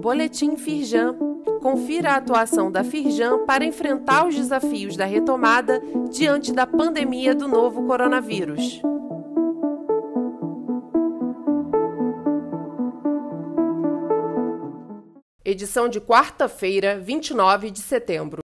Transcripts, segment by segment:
Boletim Firjan. Confira a atuação da Firjan para enfrentar os desafios da retomada diante da pandemia do novo coronavírus. Edição de quarta-feira, 29 de setembro.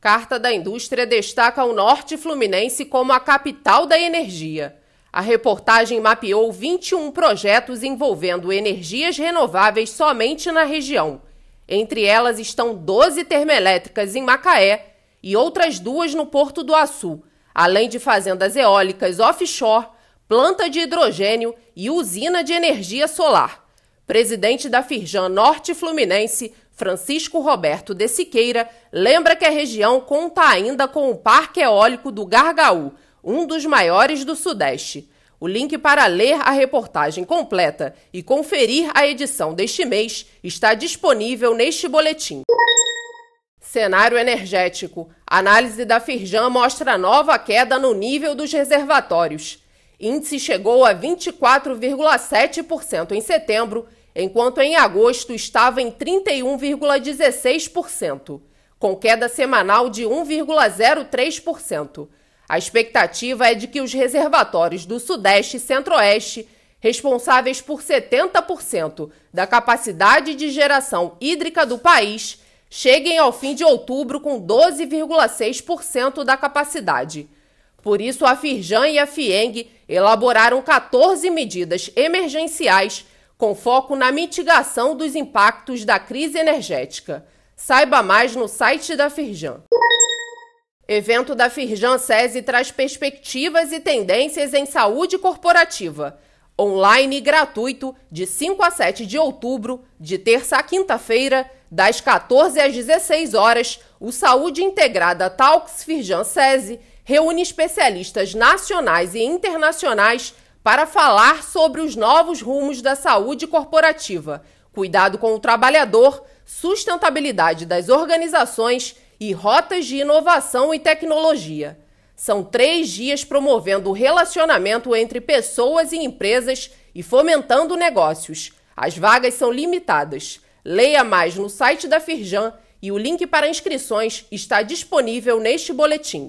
Carta da Indústria destaca o Norte Fluminense como a capital da energia. A reportagem mapeou 21 projetos envolvendo energias renováveis somente na região. Entre elas estão 12 termoelétricas em Macaé e outras duas no Porto do Açu, além de fazendas eólicas offshore, planta de hidrogênio e usina de energia solar. Presidente da Firjan Norte Fluminense, Francisco Roberto de Siqueira, lembra que a região conta ainda com o Parque Eólico do Gargaú, um dos maiores do Sudeste. O link para ler a reportagem completa e conferir a edição deste mês está disponível neste boletim. Cenário energético. Análise da Firjan mostra nova queda no nível dos reservatórios. Índice chegou a 24,7% em setembro enquanto em agosto estava em 31,16%, com queda semanal de 1,03%. A expectativa é de que os reservatórios do Sudeste e Centro-Oeste, responsáveis por 70% da capacidade de geração hídrica do país, cheguem ao fim de outubro com 12,6% da capacidade. Por isso, a Firjan e a Fieng elaboraram 14 medidas emergenciais com foco na mitigação dos impactos da crise energética. Saiba mais no site da Firjan. Evento da Firjan SESI traz perspectivas e tendências em saúde corporativa. Online e gratuito, de 5 a 7 de outubro, de terça a quinta-feira, das 14 às 16 horas, o Saúde Integrada Talks Firjan SESI reúne especialistas nacionais e internacionais para falar sobre os novos rumos da saúde corporativa, cuidado com o trabalhador, sustentabilidade das organizações e rotas de inovação e tecnologia. São três dias promovendo o relacionamento entre pessoas e empresas e fomentando negócios. As vagas são limitadas. Leia mais no site da Firjan e o link para inscrições está disponível neste boletim.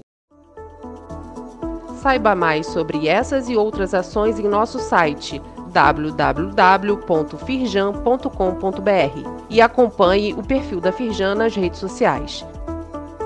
Saiba mais sobre essas e outras ações em nosso site www.firjan.com.br e acompanhe o perfil da Firjan nas redes sociais.